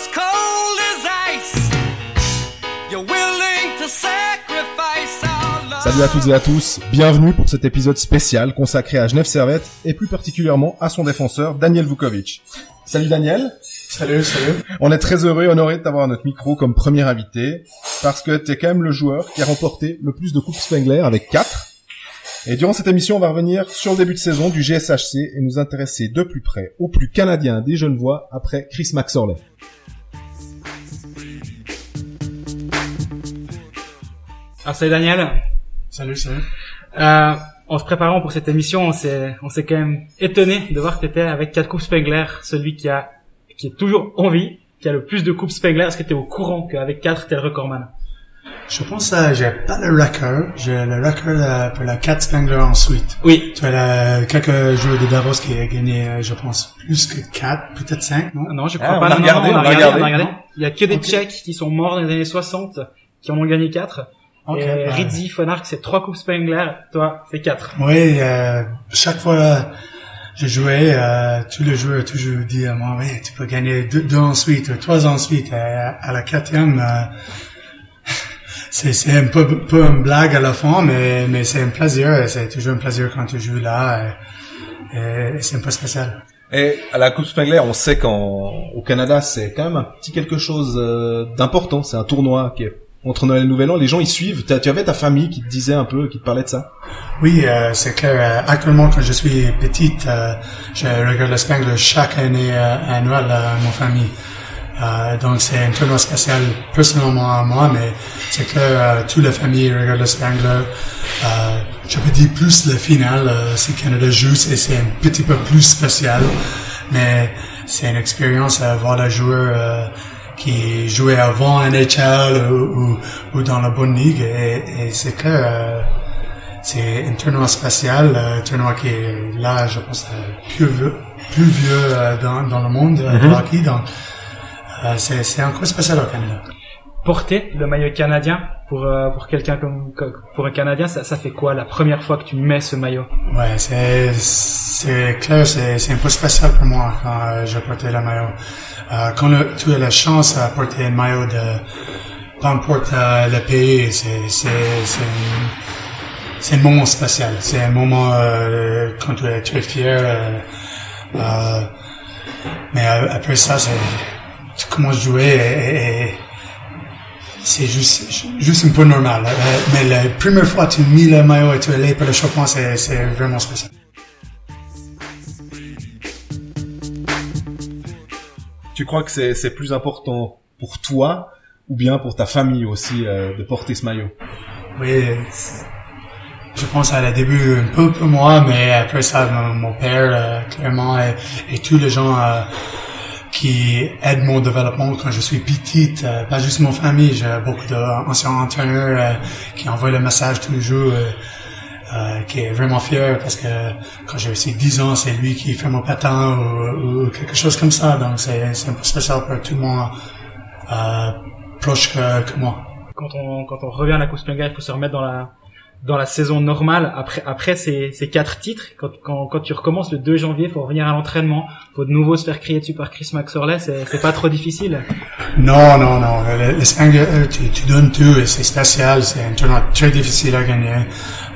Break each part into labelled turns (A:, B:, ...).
A: as cold as ice. You're willing to sacrifice our love.
B: Salut à toutes et à tous, bienvenue pour cet épisode spécial consacré à Genève Servette et plus particulièrement à son défenseur Daniel Vukovic. Salut Daniel,
C: Salut, salut.
B: on est très heureux et honoré de t'avoir à notre micro comme premier invité parce que t'es quand même le joueur qui a remporté le plus de coupes Spengler avec 4. Et durant cette émission, on va revenir sur le début de saison du GSHC et nous intéresser de plus près au plus canadien des jeunes voix après Chris Maxorley.
D: Salut Daniel.
C: Salut, salut.
D: Euh, en se préparant pour cette émission, on s'est, on s'est quand même étonné de voir que t'étais avec 4 coupes Spengler, celui qui a, qui est toujours en vie, qui a le plus de coupes Spengler. Est-ce que t'es au courant qu'avec 4, t'es le recordman?
C: Je pense que j'ai pas le record. J'ai le record euh, pour la 4 Spengler en suite.
D: Oui.
C: Tu as euh, quelques joueurs de Davos qui a gagné, je pense, plus que 4, peut-être 5, ah non?
D: Non, je crois pas.
B: On a regardé,
D: Il y a que des. Tchèques qui sont morts dans les années 60, qui en ont gagné
C: 4.
D: Okay,
C: euh,
D: ben. Fonark, c'est trois coupes Spengler. Toi, c'est quatre.
C: Oui, euh, chaque fois je jouais, euh, tous les joueurs toujours dit à moi, oui, tu peux gagner deux, deux ensuite, trois ensuite. Euh, à, la quatrième, euh, c'est, c'est un peu, peu une blague à la fin, mais, mais c'est un plaisir. C'est toujours un plaisir quand tu joues là. Et, et c'est un peu spécial.
B: Et à la Coupe Spengler, on sait qu'au Canada, c'est quand même un petit quelque chose euh, d'important. C'est un tournoi qui est entre Noël et Nouvel An. Les gens y suivent. Tu avais ta famille qui te disait un peu, qui te parlait de ça?
C: Oui, euh, c'est clair. Euh, actuellement, quand je suis petite, euh, je regarde le Spengler chaque année euh, à Noël à ma famille. Euh, donc, c'est un tournoi spécial personnellement à moi, mais c'est clair, euh, toute la famille regarde le Spengler. Euh, je peux dire plus le final, euh, si Canada joue, c'est, un petit peu plus spécial, mais c'est une expérience à voir le joueur euh, qui jouait avant NHL ou, ou, ou dans la bonne ligue, et, et c'est clair. euh, c'est un tournoi spatial, un tournoi qui est là, je pense, euh, plus vieux, plus vieux euh, dans, dans le monde euh, de hockey. Donc, euh, c'est, c'est encore spécial au Canada.
D: Porter le maillot canadien pour euh, pour quelqu'un comme pour un Canadien, ça, ça fait quoi la première fois que tu mets ce maillot?
C: Ouais, c'est, c'est clair, c'est, c'est un peu spécial pour moi quand euh, je portais le maillot. Euh, quand tu as la chance à porter un maillot de peu importe euh, le pays, c'est, c'est, c'est, c'est un moment spécial. C'est un moment euh, quand tu es très fier. euh, euh, mais après ça, c'est, tu commences à jouer et- et c'est juste, juste un peu normal. Euh, mais la première fois que tu mis le maillot et tu es allé pour le chauffement, c'est, c'est vraiment spécial.
B: Tu crois que c'est c'est plus important pour toi ou bien pour ta famille aussi euh, de porter ce maillot?
C: Oui, je pense à la début un peu pour moi, mais après ça, mon, mon père, euh, clairement, et, et tous les gens euh, qui aident mon développement quand je suis petite, euh, pas juste mon famille, j'ai beaucoup d'anciens entraîneurs euh, qui envoient le message tous les jours, euh, qui est vraiment fier parce que quand j'ai aussi 10 ans, c'est lui qui fait mon patin ou, quelque chose comme ça, donc c'est un peu spécial pour tout le monde proche que, que moi.
D: quand on quand on revient à la Spengler, il faut se remettre dans la dans la saison normale après après ces ces quatre titres quand quand quand tu recommences le 2 janvier, faut revenir à l'entraînement, faut de nouveau se faire crier dessus par Chris Maxorley, c'est pas trop difficile.
C: Non, non, non. Le, le Spengler, euh, tu, tu donnes tout et c'est spécial. C'est un tournoi très difficile à gagner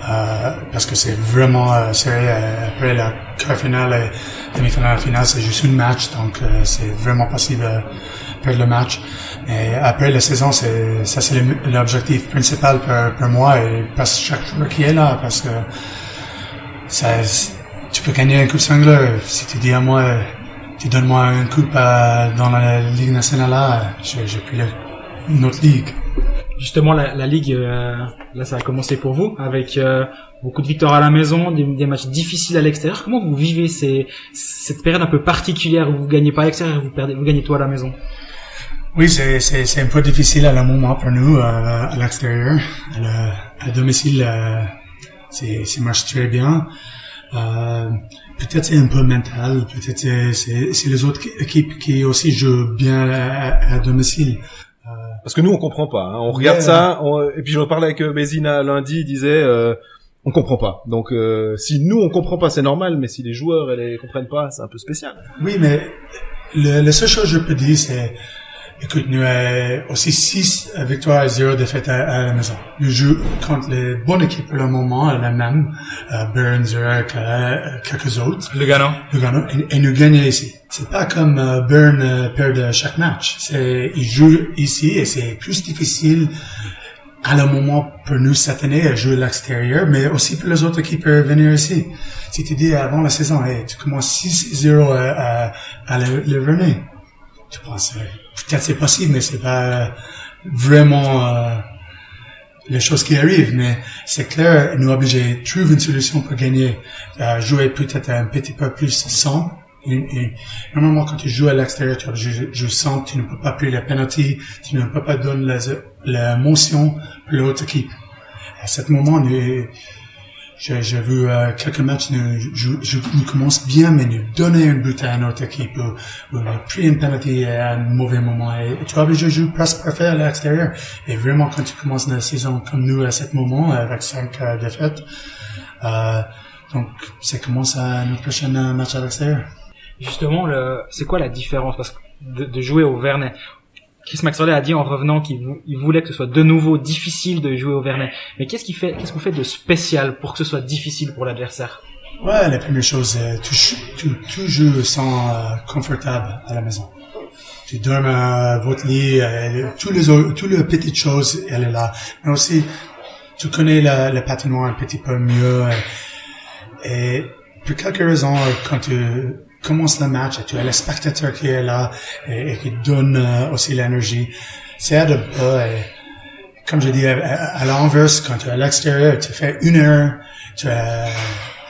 C: euh, parce que c'est vraiment euh, serré. euh, après la quart finale et demi-finale finale, c'est juste un match, donc euh, c'est vraiment possible de perdre le match. Mais après la saison, c'est ça c'est l'objectif principal pour, pour moi et que chaque joueur qui est là, parce que ça, tu peux gagner un coupe Spengler. Si tu dis à moi, tu donnes moi une coupe euh, dans la Ligue nationale là, j'ai pris le- une autre ligue.
D: Justement la, la ligue euh, là ça a commencé pour vous avec euh, beaucoup de victoires à la maison, des, matchs difficiles à l'extérieur. Comment vous vivez cette période un peu particulière où vous gagnez pas à l'extérieur, vous vous gagnez tout à la maison?
C: Oui, c'est c'est c'est un peu difficile à le moment pour nous euh, à l'extérieur. À, à domicile, euh, c'est c'est marche très bien. Euh, peut-être c'est un peu mental, peut-être c'est les autres équipes qui aussi jouent bien à, à domicile.
B: Parce que nous, on comprend pas. hein. On regarde ça, on- et puis je parlais avec euh, Bézina lundi, il disait, euh, on comprend pas. Donc, euh, si nous, on comprend pas, c'est normal, mais si les joueurs, ils les comprennent pas, c'est un peu spécial.
C: Oui, mais le, la seule chose que je peux dire, c'est Écoute, nous avons aussi 6 victoires et 0 défaites à, à, la maison. Nous jouons contre les bonnes équipes pour le moment, la même, euh, Burn, Zurich, euh, quelques autres.
D: Lugano.
C: Lugano, et, et nous gagnons ici. C'est pas comme euh, Burn euh, perd chaque match. C'est, ils jouent ici et c'est plus difficile à le moment pour nous cette année à jouer à l'extérieur, mais aussi pour les autres équipes à venir ici. Si tu dis avant la saison, hey, tu commences 6-0 à, à, à le, le venir, tu penses, peut-être c'est possible, mais c'est pas vraiment euh, les choses qui arrivent. Mais c'est clair, nous obligés de trouver une solution pour gagner, euh, jouer peut-être un petit peu plus sans. Et, normalement, quand tu joues à l'extérieur, tu joues, joues sans, tu ne peux pas payer la penalty, tu ne peux pas donner la, la motion pour l'autre équipe. À ce moment, nous, j'ai vu euh, quelques matchs, nous, je, je, nous commence bien, mais nous donner un but à notre équipe, ou, ou nous pris une penalty à un mauvais moment. Et, tu vois, je joue presque parfait à l'extérieur. Et vraiment, quand tu commences la saison comme nous à ce moment, avec cinq euh, défaites, euh, donc ça commence à notre prochain euh, match à l'extérieur.
D: Justement, c'est quoi la différence? Parce que de, de jouer au Vernet Chris Maxwell a dit en revenant qu'il voulait que ce soit de nouveau difficile de jouer au Vernet. Mais qu'est-ce qu'il fait, qu'est-ce qu'on fait de spécial pour que ce soit difficile pour l'adversaire?
C: Ouais, la première chose, euh, tu, tu, tu joues sans euh, confortable à la maison. Tu dors à votre lit, euh, tous les toutes les petites choses, elle est là. Mais aussi, tu connais la, la patinoire un petit peu mieux. euh, et pour quelques raisons, quand tu commences le match, tu as le spectateur qui est là et, et qui donne euh, aussi l'énergie. C'est aide pas. Et, comme je dis, à, à l'inverse, quand tu es à l'extérieur, tu fais une heure, tu as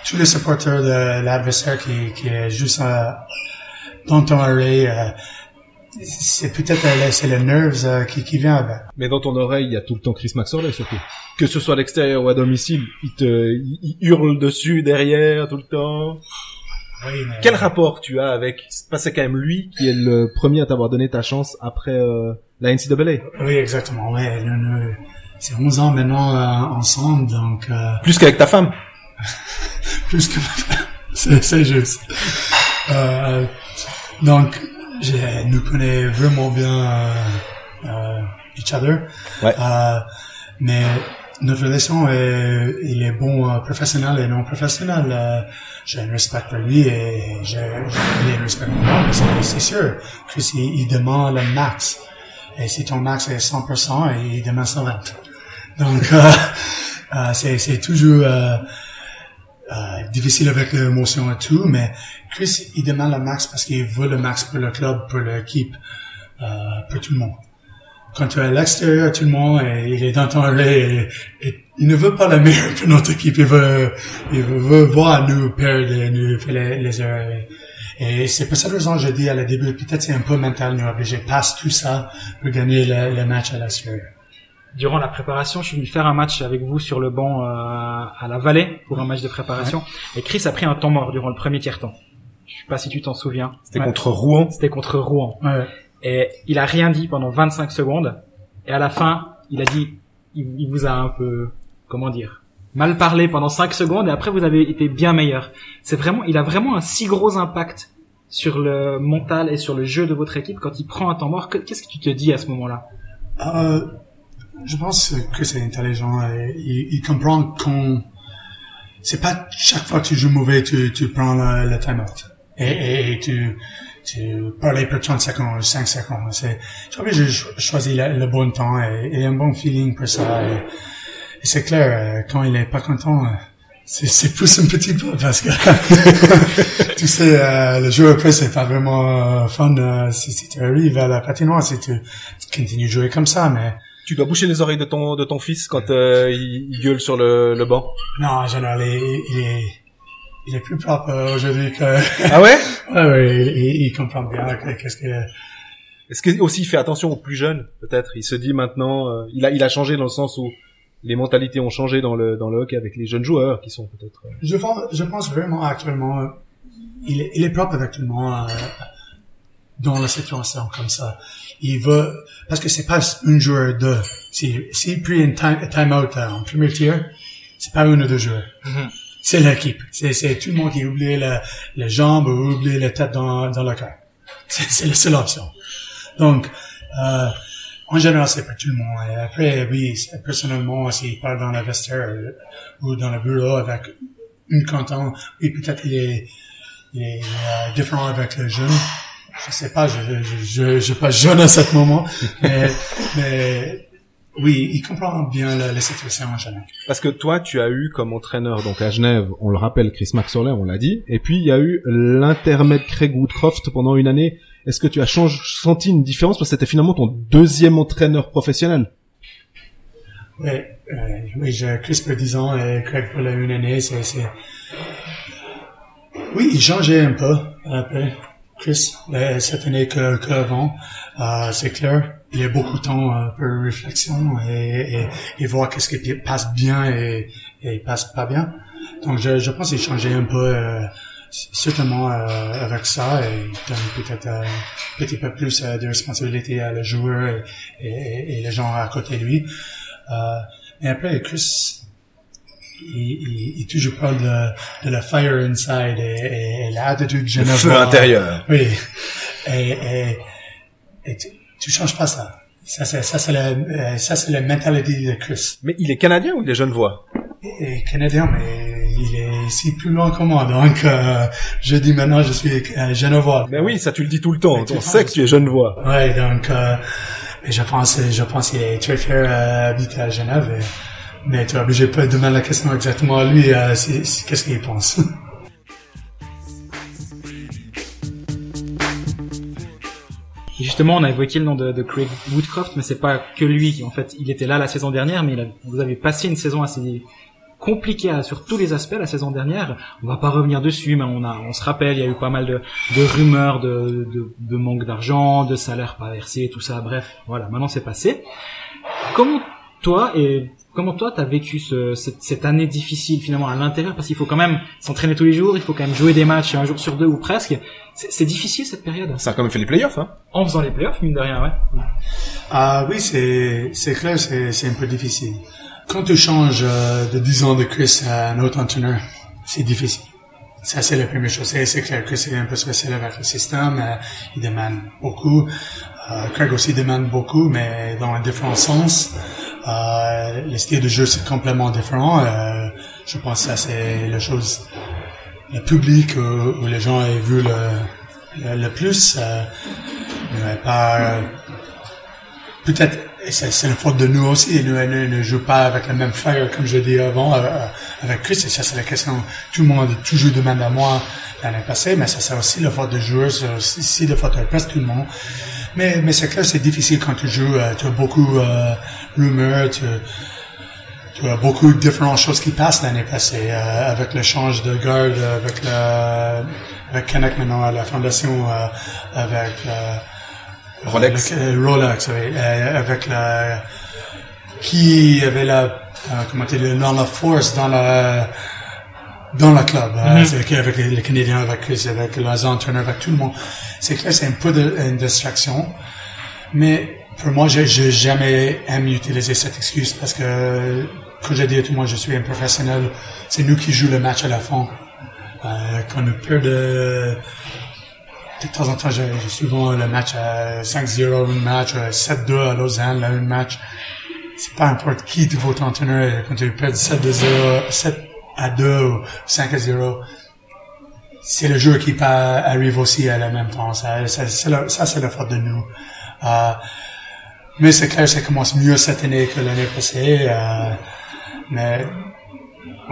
C: tous les supporters de l'adversaire qui, qui est juste euh, dans ton oreille. Euh, c'est peut-être c'est le nerves qui, qui vient avec.
B: Mais dans ton oreille, il y a tout le temps Chris Maxwell surtout. Que ce soit à l'extérieur ou à domicile, il te il hurle dessus, derrière, tout le temps.
C: Oui, mais-
B: Quel rapport tu as avec Parce que c'est quand même lui qui est le premier à t'avoir donné ta chance après euh, la NCAA.
C: Oui, exactement. Ouais, nous, nous, c'est 11 ans maintenant euh, ensemble, donc euh,
B: Plus qu'avec ta femme.
C: plus que c'est c'est juste. Euh, donc, je nous connais vraiment bien euh, euh, each other.
B: Ouais.
C: Euh, mais notre relation est, il est bon euh, professionnel et non professionnel. Euh, j'ai un respect pour lui et j'ai un respect pour moi. C'est sûr. Chris, il, il demande le max. Et si ton max est 100%, il demande 120. Donc, euh, euh, c'est toujours euh, euh, difficile avec l'émotion et tout, mais Chris, il demande le max parce qu'il veut le max pour le club, pour l'équipe, pour tout le monde. Quand tu es à l'extérieur, tout le monde, il est dans ton oreille, et, et il ne veut pas le meilleur pour notre équipe, il veut, il veut, veut voir nous perdre, et nous faire les, les erreurs. Et c'est pour cette raison que je dis à la début, peut-être c'est un peu mental, nous obligé passe tout ça pour gagner le, le match à l'extérieur.
D: Durant la préparation, je suis venu faire un match avec vous sur le banc euh, à la Vallée pour un match de préparation. Et Chris a pris un temps mort durant le premier tiers-temps. Je sais pas si tu t'en souviens.
B: C'était
D: Ouais.
B: contre Rouen.
D: C'était contre Rouen.
C: Ouais.
D: Et il a rien dit pendant 25 secondes. Et à la fin, il a dit, il, vous a un peu, comment dire, mal parlé pendant 5 secondes. Et après, vous avez été bien meilleur. C'est vraiment, il a vraiment un si gros impact sur le mental et sur le jeu de votre équipe quand il prend un temps mort. Que- Qu'est-ce que tu te dis à ce moment-là?
C: Euh, je pense que c'est intelligent. il, comprend qu'on c'est pas chaque fois que tu joues mauvais, tu, prends le, le time-out. Et, et, et tu, tu parles pour 30 secondes, 5 secondes. C'est, tu vois, j'ai cho- choisi le, le bon temps et, et un bon feeling pour ça. Et, et c'est clair, euh, quand il est pas content, euh, c'est, c'est plus un petit peu parce que, tu sais, euh, le jeu après, c'est pas vraiment fun euh, si, si tu arrives à la patinoire, si tu, tu continues de jouer comme ça, mais
B: Tu dois boucher les oreilles de ton de ton fils quand euh, il, il gueule sur le, le banc?
C: non, en général, il, il est, il est plus propre euh, aujourd'hui que,
B: Ah ouais?
C: Ouais, ouais, il, il- il comprend bien que- qu'est-ce que,
B: Est-ce que aussi il fait attention aux plus jeunes peut-être? Il se dit maintenant, euh, il a il a changé dans le sens où les mentalités ont changé dans le dans le hockey avec les jeunes joueurs qui sont peut-être. euh,
C: je pense, je pense vraiment actuellement, euh, il est, il est propre avec tout le monde, euh, dans la situation comme ça. Il veut, parce que c'est pas un joueur de, si, s'il pris une time, time out en premier tir, c'est pas un ou deux joueurs. C'est l'équipe. C'est, tout le monde qui oublie le, les jambes ou oublie la tête dans, dans le cœur. C'est, la seule option. Donc, Euh, en général, c'est pas tout le monde. Et après, oui, personnellement, s'il parle dans le vestiaire ou dans le bureau avec une canton, oui, peut-être il est, il est euh, différent avec le jeune. Je sais pas, je, je, je, je suis pas jeune à ce moment, mais, mais oui, il comprend bien la, la situation en général.
B: Parce que toi, tu as eu comme entraîneur, donc à Genève, on le rappelle, Chris Maxorler, on l'a dit, et puis il y a eu l'intermède Craig Woodcroft pendant une année. Est-ce que tu as changé, senti une différence? Parce que c'était finalement ton deuxième entraîneur professionnel
C: Oui, euh, oui, j'ai Chris pour 10 ans et Craig pour une année, c'est... Oui, il changeait un peu après. Chris, euh, cette année qu'avant, euh, c'est clair. Il y a beaucoup de temps euh, pour réflexion et, et, et voir qu'est-ce qui passe bien et, et passe pas bien. Donc, je, je pense qu'il changeait un peu, euh, certainement euh, avec ça et donne peut-être euh, un petit peu plus euh, de responsabilité à le joueur et, et, les gens à côté de lui. Euh, mais après, Chris, il, il, il toujours parle de, de la fire inside et, et, et l'attitude genevoise. Oui. Et, et, et tu, tu changes pas ça. Ça, c'est, ça, c'est la, euh, ça, c'est la mentalité de Chris.
B: Mais il est canadien ou il est genevois?
C: Et canadien, mais il est ici plus loin que moi. Donc, euh, je dis maintenant, je suis euh, genevois.
B: Ben oui, ça tu le dis tout le temps. On sait que tu es genevois.
C: Ouais, donc, euh, je pense, je pense qu'il est très fier à habiter à Genève. et- mais tu es obligé de demander la question exactement à lui, euh, qu'est-ce qu'il pense.
D: Justement, on a évoqué le nom de, Craig Woodcroft, mais c'est pas que lui. En fait, il était là la saison dernière, mais vous avez passé une saison assez compliquée sur tous les aspects la saison dernière. On va pas revenir dessus, mais on se rappelle, il y a eu pas mal de, rumeurs de, de manque d'argent, de salaire pas versé, tout ça. Bref, voilà, maintenant c'est passé. Comment toi et comment toi t'as vécu ce, cette, cette année difficile finalement à l'intérieur? Parce qu'il faut quand même s'entraîner tous les jours, il faut quand même jouer des matchs un jour sur deux ou presque. C'est c'est difficile cette période?
B: Ça a quand même fait les playoffs, hein
D: En faisant les playoffs, mine de rien, ouais.
C: Ah oui, c'est c'est clair, c'est c'est un peu difficile. Quand tu changes euh, de 10 ans de Chris à un autre entraîneur, c'est difficile. Ça, c'est la première chose. C'est c'est clair que c'est un peu spécial avec le système. euh, il demande beaucoup. Euh, Craig aussi demande beaucoup, mais dans un différent sens. Euh, le style de jeu, c'est complètement différent. Euh, je pense que c'est la chose, le public où, les gens ont vu le, le, plus. Euh, pas, peut-être c'est la faute de nous aussi. Nous, nous ne joue pas avec le même fire comme je dis avant euh, avec Chris. Et ça, c'est la question. Tout le monde toujours demandé à moi l'année passée, mais ça, c'est aussi la faute des joueurs, c'est aussi la faute de presque tout le monde. Mais, mais c'est clair, c'est difficile quand tu joues. euh, tu as beaucoup euh, rumeurs, tu, tu as beaucoup de différentes choses qui passent l'année passée euh, avec le change de garde, avec le avec Connect maintenant à la fondation, euh, avec euh,
B: Rolex.
C: avec, Rolex, oui, euh, avec la qui avait la euh, comment dire non la force dans la dans le club, euh, c'est que avec les, les Canadiens, avec Chris, avec les entraîneurs, avec tout le monde. C'est clair, c'est un peu de, une distraction, mais pour moi, j'ai j'ai jamais aimé utiliser cette excuse parce que, comme j'ai dit à tout le monde, je suis un professionnel. C'est nous qui jouons le match à la fin. Euh, quand a peur de de temps en temps, j'ai souvent le match à 5-0, une match, euh, 7-2 à Lausanne, là, une match. C'est pas n'importe qui de votre entraîneur, quand tu perds 7-0, 7 à 2 ou 5 à 0. C'est le joueur qui arrive aussi à la même temps. Ça, ça, c'est la- ça, c'est la faute de nous. Euh, mais c'est clair, ça commence mieux cette année que l'année passée. Euh, mais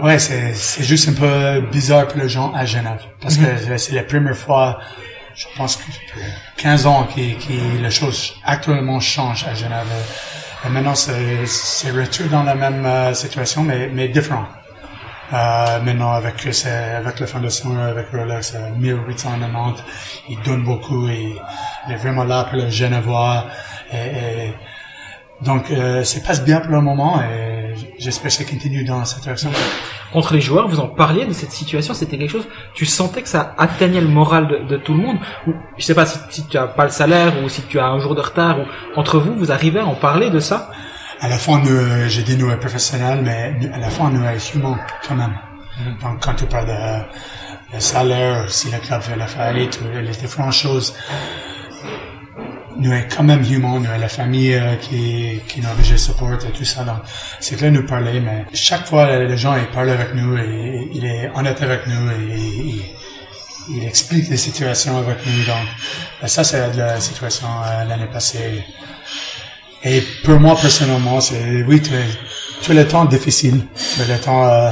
C: ouais, c'est, c'est juste un peu bizarre pour les gens à Genève. Parce que c'est la première fois, je pense que 15 ans qui les choses actuellement changent à Genève. Et maintenant, c'est, c'est retour dans la même euh, situation, mais, mais différent. Euh, maintenant, avec, avec la fondation, avec Rolex, euh, 1890, il donne beaucoup et il est vraiment là pour le Genevois. Et, et donc, euh, ça passe bien pour le moment et j'espère que ça continue dans cette direction.
D: Contre les joueurs, vous en parliez de cette situation, c'était quelque chose, tu sentais que ça atteignait le moral de, tout le monde ou je sais pas si, si tu as pas le salaire ou si tu as un jour de retard ou entre vous, vous arrivez à en parler de ça?
C: À la fin, nous, j'ai dit nous est professionnel, mais à la fin, nous est humain quand même. Donc, quand tu parles de, de salaire, si le club fait la faillite, ou les différentes choses, nous est quand même humain, nous est la famille euh, qui, qui nous oblige support et tout ça. Donc, c'est clair nous parler, mais chaque fois, les gens, ils parlent avec nous et il est honnête avec nous et il, il explique les situations avec nous. Donc, euh, ça, c'est la situation euh, l'année passée. Et pour moi, personnellement, c'est, oui, tout le temps difficile. Tout le temps, euh,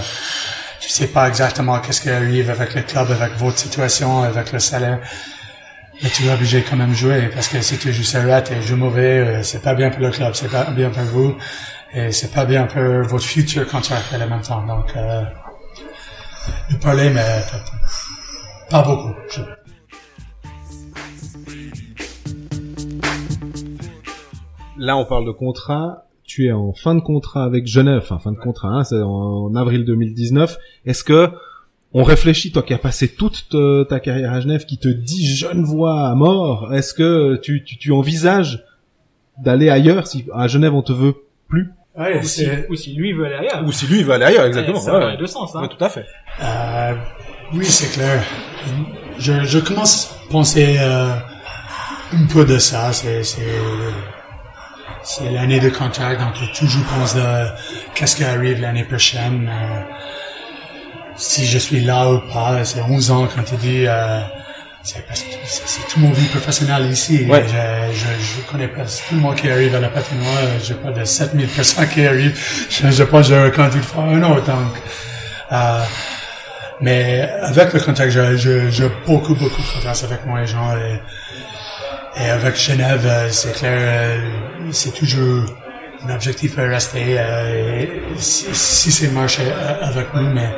C: tu sais pas exactement qu'est-ce qui arrive avec le club, avec votre situation, avec le salaire. Mais tu es obligé quand même jouer parce que si tu joues serrette et joues mauvais, euh, c'est pas bien pour le club, c'est pas bien pour vous et c'est pas bien pour votre futur contrat à même temps. Donc, euh, nous parler, mais pas beaucoup.
B: Là, on parle de contrat. Tu es en fin de contrat avec Genève, enfin fin de contrat, hein, c'est en avril 2019. Est-ce que on réfléchit, toi qui as passé toute te- ta carrière à Genève, qui te dit Genevois à mort, est-ce que tu, tu, tu envisages d'aller ailleurs si à Genève on te veut plus
C: Ouais,
D: Ou si, ou si lui veut aller ailleurs.
B: Ou si lui il va aller ailleurs,
D: Ouais, Ça va dans les deux sens, hein.
B: tout à fait.
C: Euh, oui, c'est clair. Je, je commence à penser euh, un peu de ça. C'est, c'est, c'est l'année de contact, donc je toujours pense de qu'est-ce qui arrive l'année prochaine. euh, si je suis là ou pas. C'est 11 ans quand tu dis... Euh, c'est, tout mon vie professionnelle ici.
B: Ouais.
C: Je, je, je connais pas tout le monde qui arrive à la patinoire. J'ai pas de 7000 personnes qui arrivent. Je, je pense que j'ai rencontré une fois un autre. Donc, euh, mais avec le contact, j'ai beaucoup, beaucoup de confiance avec agent. Et, et avec Genève, euh, c'est clair, euh, c'est toujours un objectif à rester. euh, si si c'est marché euh, avec nous, mais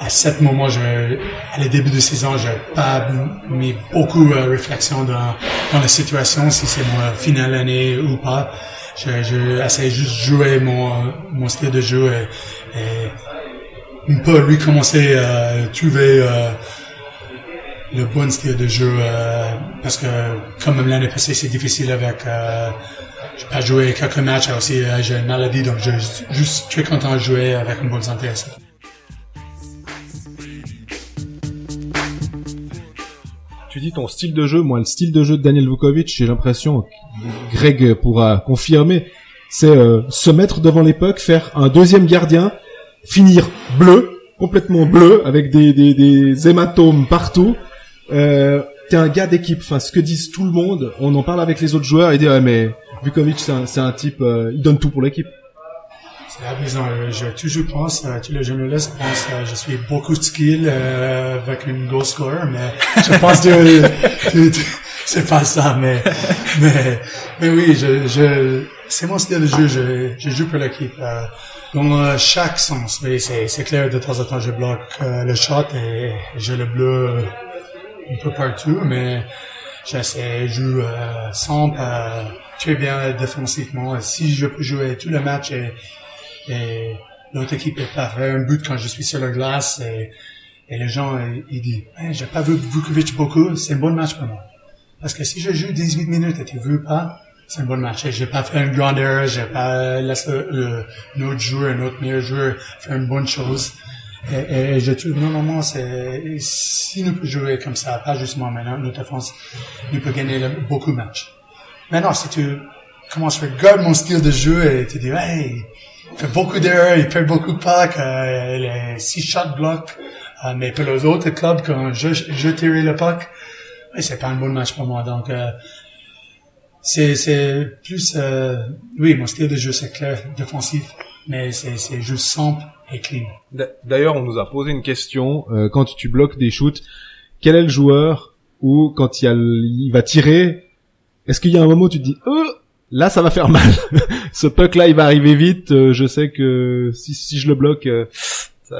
C: à ce moment, je, à le début de saison, j'ai pas mis beaucoup de réflexion dans, dans la situation, si c'est mon finale année ou pas. Je, je juste de jouer mon, mon style de jeu et, et peu recommencer à trouver euh, le bon style de jeu euh, parce que comme l'année passée c'est difficile avec euh, j'ai pas joué quelques matchs aussi euh, j'ai une maladie donc je suis juste très content de jouer avec une bonne santé
B: Tu dis ton style de jeu, moi le style de jeu de Daniel Vukovic, j'ai l'impression, Greg pourra confirmer, c'est euh, se mettre devant l'époque, faire un deuxième gardien, finir bleu, complètement bleu, avec des, des, des hématomes partout. Euh, T'es un gars d'équipe, enfin ce que disent tout le monde, on en parle avec les autres joueurs et dit ouais, mais Vukovic c'est un, un type, euh, il donne tout pour l'équipe.
C: C'est amusant. euh, Je toujours pense, tous les journalistes pensent je suis beaucoup de skill euh, avec une goal scorer, mais je pense que c'est pas ça. Mais, mais, mais oui, je, je, c'est mon style de jeu. Je, je joue pour l'équipe. Euh, dans chaque sens, oui, c'est, clair. De temps en temps, je bloque euh, le shot et je le bleu un peu partout, mais j'essaie de jouer euh, euh, très bien défensivement. Si je peux jouer tout le match et l'autre équipe est pas fait un but quand je suis sur la glace et, les gens ils, disent hey, j'ai pas vu Vukovic beaucoup c'est un bon match pour moi. Parce que si je joue 18 minutes et tu veux pas c'est un bon match. J'ai pas fait une grande erreur j'ai pas laissé euh, un autre joueur un autre meilleur joueur faire une bonne chose et, et je trouve normalement c'est si nous pouvons jouer comme ça pas justement maintenant notre défense nous peut gagner beaucoup de matchs maintenant si tu commences à regarder mon style de jeu et tu dis hey il fait beaucoup d'erreurs, il perd beaucoup de packs, euh, les six shot block. Euh, mais pour les autres clubs, quand je, je tirais le puck, c'est pas un bon match pour moi. Donc, euh, c'est, c'est plus, euh, oui, mon style de jeu, c'est clair, défensif, mais c'est, c'est juste simple et clean.
B: D- D'ailleurs, on nous a posé une question euh, quand tu bloques des shoots, quel est le joueur où quand il, a il va tirer, est-ce qu'il y a un moment où tu te dis oh, là ça va faire mal, ce puck là il va arriver vite, euh, je sais que si si je le bloque, euh, ça-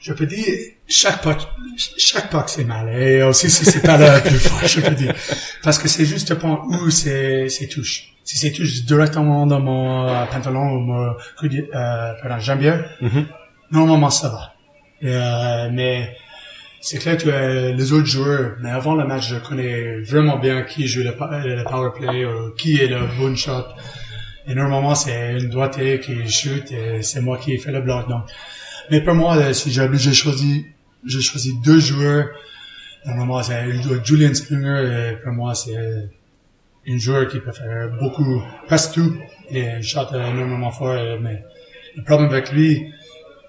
C: Je peux dire, chaque puck, chaque puck c'est mal. Et aussi si c'est pas le plus fort, je peux dire. Parce que c'est juste le point où c'est, c'est touche. Si c'est touche directement dans mon euh, pantalon ou mon euh, pardon, jambière,
B: Mhm.
C: normalement ça va. Euh, mais c'est clair que euh, les autres joueurs, mais avant le match, je connais vraiment bien qui joue le, pa- le power play ou qui est le bon shot. Et normalement, c'est une droitier qui shoot et c'est moi qui fais le bloc. Donc, mais pour moi, euh, si j'ai choisir, j'ai choisi deux joueurs. Normalement, c'est Julian Springer et pour moi, c'est un joueur qui peut faire beaucoup, presque tout. Shot euh, énormément fort, euh, mais le problème avec lui,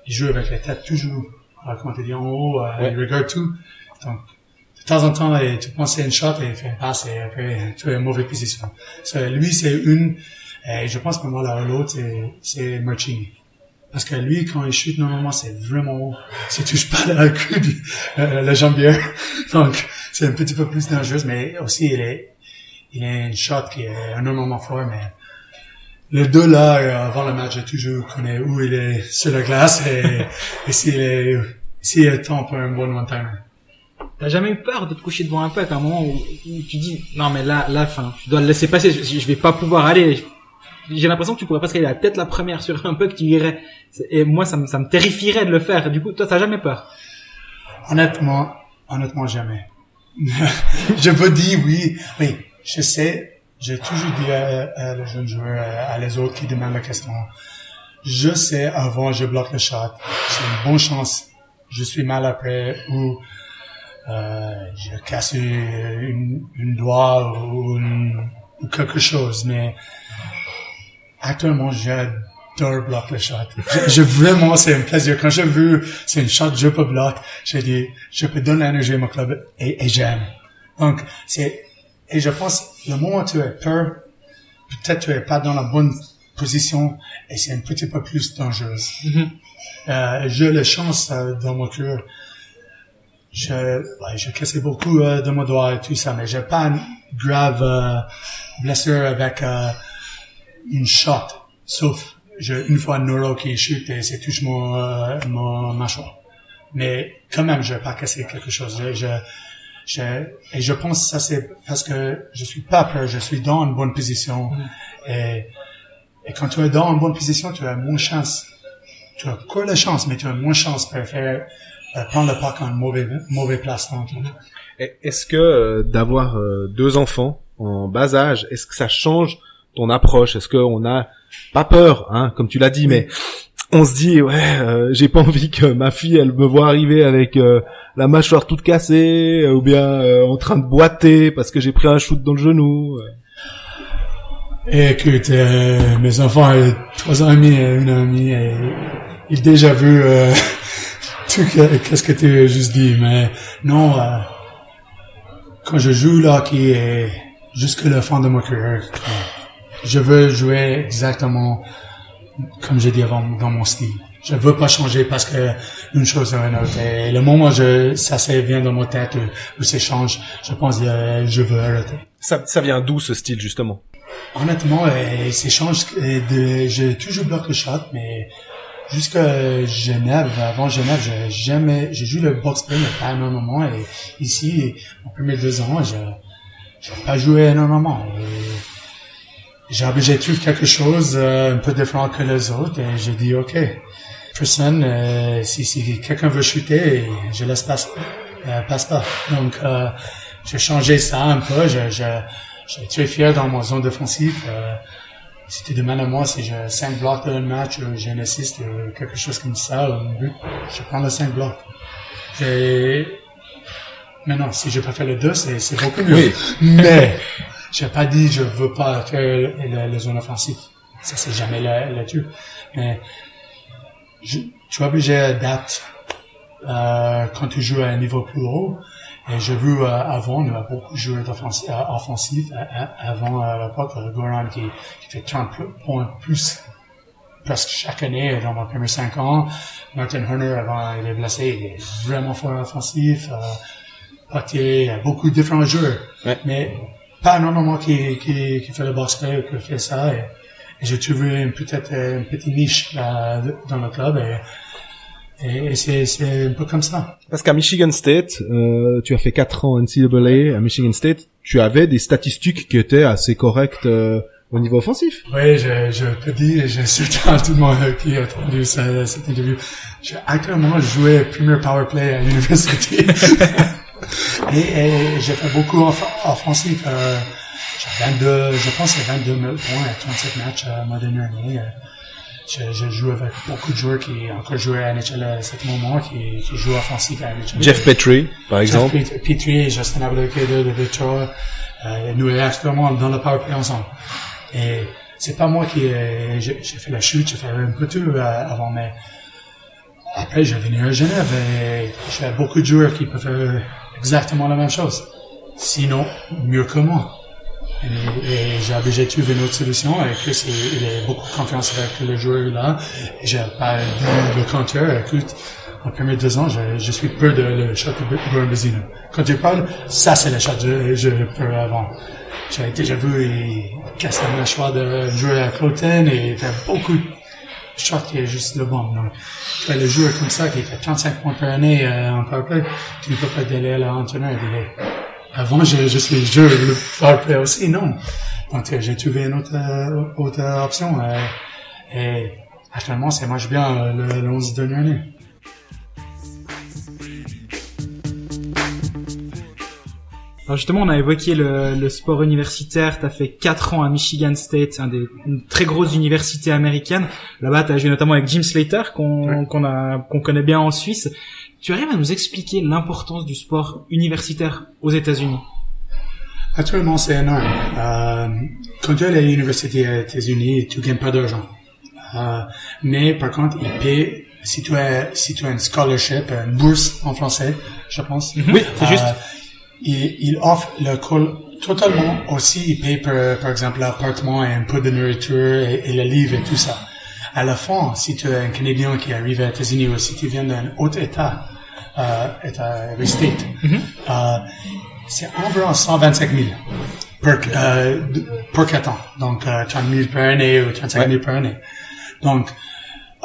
C: il joue avec la tête toujours, euh, comment tu dis, en haut, euh,
B: Ouais.
C: il regarde tout. Donc, de temps en temps, euh, tu penses c'est une shot et il fait une passe et après, tu es en mauvaise position. So, lui, c'est une, et je pense que moi, l'autre, c'est, c'est Marchini. Parce que lui, quand il chute, normalement, c'est vraiment haut. Ça touche pas la euh, la jambière. Donc, c'est un petit peu plus dangereux, mais aussi, il est, il a une shot qui est énormément fort, mais les deux là, euh, avant le match, j'ai toujours connais où il est sur la glace et, et s'il est, s'il est temps pour un bon one-timer.
D: T'as jamais eu peur de te coucher devant un puck à un moment où, où tu dis non mais là là fin je dois le laisser passer je, je vais pas pouvoir aller. J'ai l'impression que tu pourrais presque aller la tête la première sur un puck tu irais et moi ça me ça me terrifierait de le faire. Du coup toi t'as jamais peur?
C: Honnêtement, honnêtement, jamais. je veux dire oui, oui, je sais, j'ai toujours dit à, les jeunes joueurs, à, les autres qui demandent la question, je sais avant je bloque le shot, c'est une bonne chance, je suis mal après ou euh, j'ai cassé une, une doigt ou, une- quelque chose, mais actuellement j'adore bloquer le shot. Je, je- vraiment c'est un plaisir quand je veux c'est une shot je peux bloquer, j'ai dit je peux donner l'énergie à mon club et, et j'aime. Donc c'est et je pense le moment où tu as peur, peut-être tu es pas dans la bonne position et c'est un petit peu plus dangereuse. Euh, j'ai la chance euh, dans mon cœur. Je, ouais, j'ai cassé beaucoup euh, de mon doigt et tout ça, mais j'ai pas une grave blessure avec une shot, sauf j'ai une fois un neuro qui chute et c'est touche mon, mon mâchoire. Mais quand même, j'ai pas cassé quelque chose. Je, je, et je pense que ça c'est parce que je suis pas peur, je suis dans une bonne position. Et, et quand tu es dans une bonne position, tu as moins chance. Tu as encore la chance, mais tu as moins chance pour faire euh, prendre le puck en mauvais mauvais place dans ton
B: Et Est-ce que euh, d'avoir euh, deux enfants en bas âge, est-ce que ça change ton approche? Est-ce qu'on a pas peur, hein, comme tu l'as dit, mais on se dit ouais, euh, j'ai pas envie que ma fille elle me voit arriver avec euh, la mâchoire toute cassée euh, ou bien euh, en train de boiter parce que j'ai pris un shoot dans le genou. euh.
C: Écoute, euh, mes enfants, trois ans et une an et ils déjà vu tout que- qu'est-ce que tu as juste dit, mais non, quand je joue là, qui jusque le fond de ma carrière, je veux jouer exactement comme j'ai dit avant dans mon style. Je veux pas changer parce que une chose ou une autre. Et le moment où je, ça vient dans ma tête ou, ou ça change, je pense que je veux arrêter.
B: Ça, ça vient d'où ce style justement?
C: Honnêtement, euh, c'est change euh, de, j'ai toujours bloqué le shot, mais jusqu'à Genève, avant Genève, j'ai jamais, j'ai joué le box play, mais pas énormément, et ici, mon premier deux ans, je, j'ai pas joué énormément. Et J'ai, j'ai trouvé quelque chose euh, un peu différent que les autres, et j'ai dit, OK, personne, euh, si, si quelqu'un veut shooter, je laisse passe, euh, passe pas. Donc, euh, j'ai changé ça un peu, je, je, J'étais très fier dans ma zone défensive. Euh, si tu demandes à moi si j'ai 5 blocs dans le match, ou j'ai un assist, ou quelque chose comme ça, ou un but, je prends le 5 blocs. J'ai... Mais non, si je peux faire le 2, c'est, c'est beaucoup mieux.
B: Oui.
C: Mais, j'ai pas dit je veux pas faire la, la zone offensive. Ça, c'est jamais là- là-dessus. Mais, je, tu es obligé d'adapter euh, quand tu joues à un niveau plus haut. Et j'ai vu euh, avant, on a beaucoup de joueurs d'offensi- euh, offensifs euh, euh, avant euh, l'époque, Goran qui, qui fait 30 pl- points plus presque chaque année dans mes premiers 5 ans. Martin Horner, avant il est blessé, il est vraiment fort offensif. Euh, Potier, il y a beaucoup de différents joueurs.
B: Ouais.
C: Mais pas normalement qui, qui, qui fait le ou qui fait ça. Et, et j'ai trouvé une, peut-être euh, une petite niche euh, dans le club. Et, et, c'est, c'est un peu comme ça.
B: Parce qu'à Michigan State, euh, tu as fait 4 ans NCAA, à Michigan State, tu avais des statistiques qui étaient assez correctes euh, au niveau offensif.
C: Oui, je, je peux dire, je suis à tout le monde qui a entendu ce- cette interview. J'ai actuellement joué premier power play à l'université. et, et j'ai fait beaucoup off- offensif. Euh, j'ai 22, je pense que c'est 22 000 points à 37 matchs à ma dernière année. Euh, Je, je joue avec beaucoup de joueurs qui ont encore joué à NHL à ce moment, qui, qui jouent offensif à NHL.
B: Jeff Petrie, par exemple.
C: Jeff Pet- Petrie, Justin Abdelkader de Victor, Euh, nous est actuellement dans le powerplay ensemble. Et c'est pas moi qui ai, j'ai fait la chute, j'ai fait un peu tout euh, avant, mais après j'ai venu à Genève et j'ai beaucoup de joueurs qui peuvent faire exactement la même chose. Sinon, mieux que moi. Et, et j'ai j'ai trouvé une autre solution et Chris il, a beaucoup confiance avec le joueur là. J'ai pas dit le compteur, écoute, en premier deux ans, je, suis peu de le shot de Bernardino. Quand tu parles, ça c'est le shot que je peux avant. J'ai déjà vu il casse la mâchoire de jouer à Cloten et il fait beaucoup de shots qui est juste le bon. Donc, tu as le joueur comme ça qui fait 35 points par année euh, en powerplay, tu ne peux pas délayer l'entraîneur. Avant, je, je suis joueur de powerplay aussi, non. Donc, euh, j'ai trouvé une autre, euh, autre option. euh, et actuellement, ça marche bien euh, le, le 11 dernière année.
D: Alors justement, on a évoqué le, le sport universitaire. T'as fait quatre ans à Michigan State, un des, une très grosse université américaine. Là-bas, t'as joué notamment avec Jim Slater, qu'on qu'on a qu'on connaît bien en Suisse. Tu arrives à nous expliquer l'importance du sport universitaire aux États-Unis?
C: Actuellement, c'est énorme. Euh, quand tu es à l'université aux États-Unis, tu gagnes pas d'argent. Euh, mais par contre, ils paient, si tu as, si tu as une scholarship, une bourse en français, je pense.
D: Oui, c'est juste.
C: Euh, ils, ils offrent l'école totalement. Aussi, ils payent par, par exemple l'appartement et un peu de nourriture et, et le livre et tout ça. À la fin, si tu es un Canadien qui arrive aux États-Unis ou si tu viens d'un autre État, euh, État, state, euh, c'est environ 125 000 per, euh, de- per quatre ans. Donc, euh, 30 000 par année ou 35 000 par année. Donc,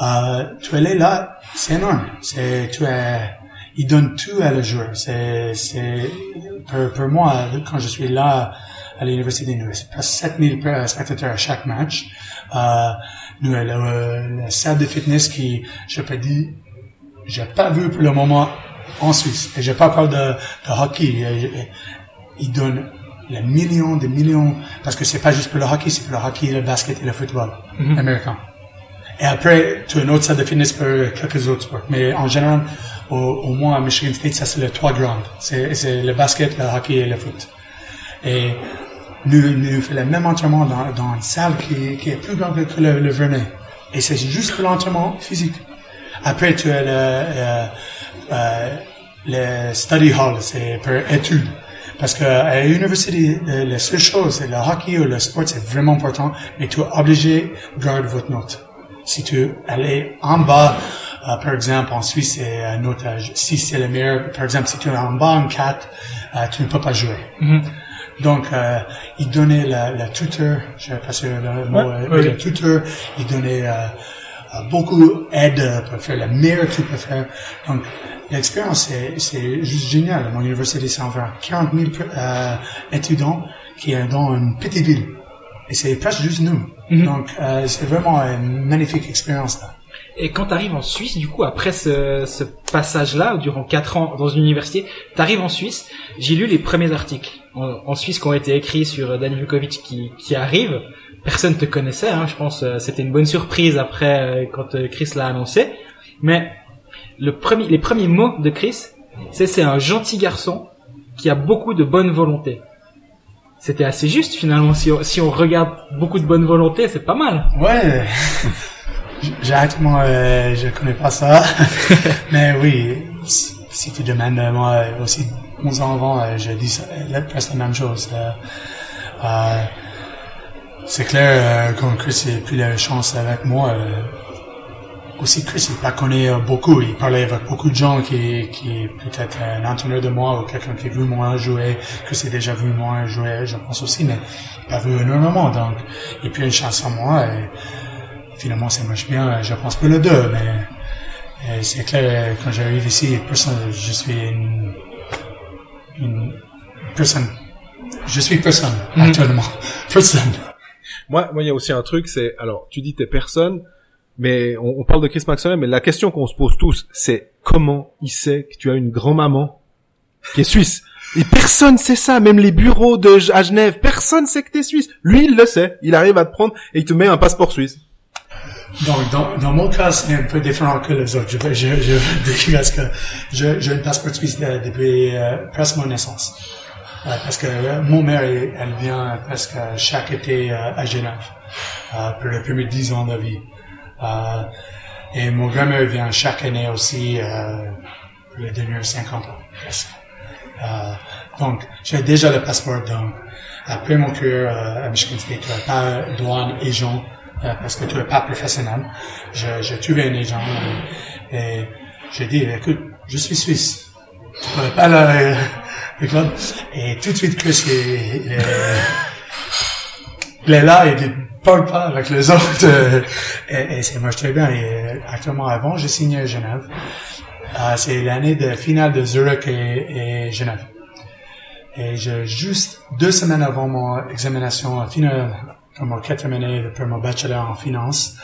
C: euh, tu es là, c'est énorme. C'est, tu es, il donne tout à le joueur. C'est, c'est, pour, pour moi, quand je suis là à l'université, nous, c'est presque 7000 spectateurs à chaque match. Euh, nous, la salle de fitness qui, je peux dire, j'ai pas vu pour le moment en Suisse. Et j'ai pas parlé de, de hockey. Ils donnent les millions, des millions, parce que c'est pas juste pour le hockey, c'est pour le hockey, le basket et le football américain. Et après, tu as une autre salle de fitness pour quelques autres sports. Mais en général, au, moins à Michigan State, ça c'est les trois grandes. C'est, le basket, le hockey et le foot. Et nous, nous faisons le même entraînement dans, dans une salle qui, qui est plus grande que le, le Vernet. Et c'est juste l'entraînement physique. Après, tu as le, euh, euh, le study hall, c'est pour études. Parce que à l'université, euh, la seule chose, c'est le hockey ou le sport, c'est vraiment important, mais tu es obligé de garder votre note. Si tu allais en bas, euh, par exemple, en Suisse, c'est un notage 6, c'est le meilleur. Par exemple, si tu es en bas en 4, euh, tu ne peux pas jouer. Donc, euh, il donnait la, la tuteur, je vais passer le mot, euh,
D: oui.
C: le tuteur, il donnait euh, euh, beaucoup d'aide pour faire le meilleur que tu peux faire. Donc, l'expérience, c'est, juste génial. Mon université, c'est environ 40 000 euh, étudiants qui est dans une petite ville. Et c'est presque juste nous. Donc, euh, c'est vraiment une magnifique expérience. Là.
D: Et quand tu arrives en Suisse, du coup, après ce, ce passage-là, durant quatre ans dans une université, tu arrives en Suisse. J'ai lu les premiers articles en, en Suisse qui ont été écrits sur Dani Vukovic qui, qui arrive. Personne te connaissait, hein, je pense. euh, C'était une bonne surprise après euh, quand euh, Chris l'a annoncé. Mais le premier, les premiers mots de Chris, c'est c'est un gentil garçon qui a beaucoup de bonne volonté. C'était assez juste finalement. Si on, si on regarde beaucoup de bonne volonté, c'est pas mal.
C: Ouais. J'ai actuellement, euh, je connais pas ça. Mais oui, si tu demandes euh, moi aussi 11 ans avant, euh, je dis ça, presque la même chose. Euh, c'est clair, quand Chris a pris la chance avec moi, aussi Chris, il pas connaît beaucoup. Il parlait avec beaucoup de gens qui, qui peut-être un entraîneur de moi ou quelqu'un qui a vu moi jouer, que c'est déjà vu moi jouer, je pense aussi, mais il pas vu énormément. Donc, et puis une chance en moi. Et, finalement, ça marche bien. Je pense pas le deux, mais euh, c'est clair, quand j'arrive ici, personne, je suis une, une personne. Je suis personne, actuellement. Personne.
B: Moi, moi, il y a aussi un truc, c'est, alors, tu dis t'es personne, mais on, on parle de Chris Maxwell, mais la question qu'on se pose tous, c'est comment il sait que tu as une grand-maman qui est suisse? Et personne sait ça, même les bureaux de à Genève, personne sait que t'es suisse. Lui, il le sait. Il arrive à te prendre et il te met un passeport suisse.
C: Donc, dans, dans mon cas, c'est un peu différent que les autres. Je, je, je, parce que je, j'ai une passeport suisse de- depuis euh, presque mon naissance. Euh, parce que euh, mon mère, elle, vient presque chaque été euh, à Genève euh, pour les premiers 10 ans de vie. Euh, et mon grand-mère vient chaque année aussi euh, pour les derniers 50 ans. presque. Euh, donc, j'ai déjà le passeport. Donc, après mon euh, à Michigan State, pas douane agent euh, parce que tu n'es pas professionnel. Je- J'ai trouvé un agent et, et j'ai dit, écoute, je suis suisse. Tu pourrais pas le, le club? Et tout de suite, Chris, il, est, là, il ne parle pas avec les autres. euh, et, et ça marche très bien. Et actuellement, avant, j'ai signé à Genève. Euh, c'est l'année de finale de Zurich et, et Genève. Et je, juste deux semaines avant mon examination finale, comme mon quatrième année de- pour mon bachelor en finance,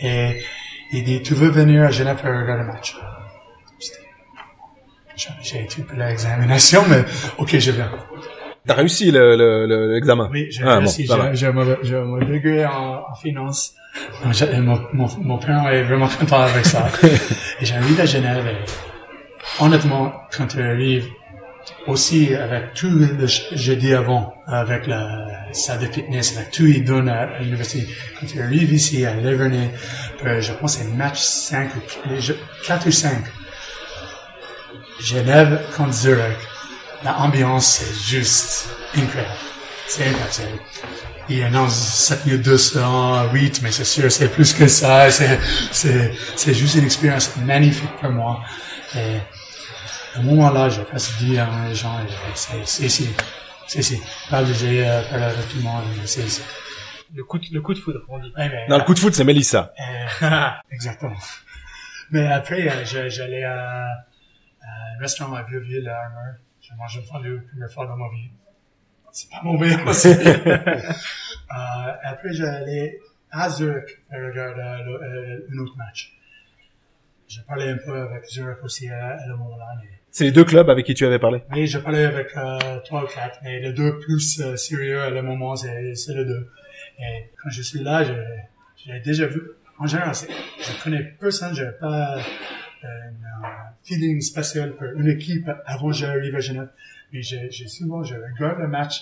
C: et il dit, tu veux venir à Genève pour regarder le match? J'ai- été pour l'examination, mais ok, je viens.
B: T'as réussi le- le- le- l'examen?
C: Oui, j'ai
B: Ah, bon,
C: réussi.
B: va.
C: j'ai mon, degré en, en finance. Donc, mon, mon, mon père est vraiment content avec ça. et j'arrive à Genève et honnêtement, quand tu arrives aussi avec tout le j'ai dit avant, avec la salle de fitness, avec tout ils donnent à, l'université, quand tu arrives ici à Lavernay, pour, je pense c'est match 5 ou 4 ou 5, Genève contre Zurich, l'ambiance c'est juste incroyable. C'est incroyable. Il annonce 7 minutes 200, 8, mais c'est sûr, c'est plus que ça. C'est, juste une expérience magnifique pour moi. À un moment-là, j'ai presque dit à les gens, c'est, c'est obligé, euh, tout le monde, mais c'est.
D: Le coup de, le coup de foudre, on dit.
C: Ouais, mais,
B: Non, le coup de foot, c'est Mélissa.
C: euh, exactement. Mais après, euh, je- j'allais à, à un restaurant à Vieux-Ville, à Armour. J'ai mangé une fois le première fois dans ma vie. C'est pas mauvais aussi. euh, après, j'allais à Zurich pour regarder euh, un autre match. J'ai parlé un peu avec Zurich aussi à, à le moment-là. Mais,
B: C'est les deux clubs avec qui tu avais parlé?
C: Oui, j'ai parlé avec euh, trois ou quatre, mais les deux plus euh, sérieux à le moment, c'est c'est les deux. Et quand je suis là, j'ai j'ai déjà vu. En général, je connais personne, j'ai pas euh, un feeling spécial pour une équipe avant que j'arrive à Genève. Mais j'ai j'ai souvent, je regarde le match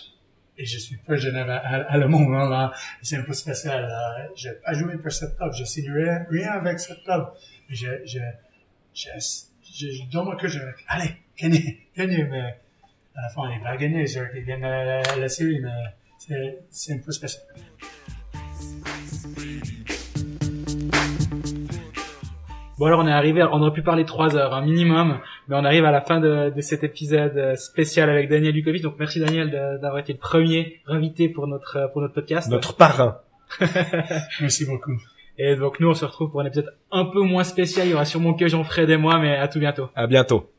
C: et je suis pas Genève à, à, à le moment là. C'est un peu spécial. Euh, j'ai pas joué pour cette club, je signe rien, rien avec cette club. Je, je, je, je, je, dans mon cœur, je allez, gagnez, gagnez, mais à la fin, il va gagner, c'est qu'il gagne la, la, la série, mais c'est un peu spécial.
D: Bon alors on est arrivé, on aurait pu parler trois heures, un minimum, mais on arrive à la fin de, de cet épisode euh, spécial avec Daniel Lukovic. Donc merci Daniel d'avoir été le premier invité pour notre euh, pour notre podcast.
B: Notre parrain.
C: Merci beaucoup.
D: Et donc nous on se retrouve pour un épisode un peu moins spécial. Il y aura sûrement que Jean-Fred et moi, mais à tout bientôt.
B: À bientôt.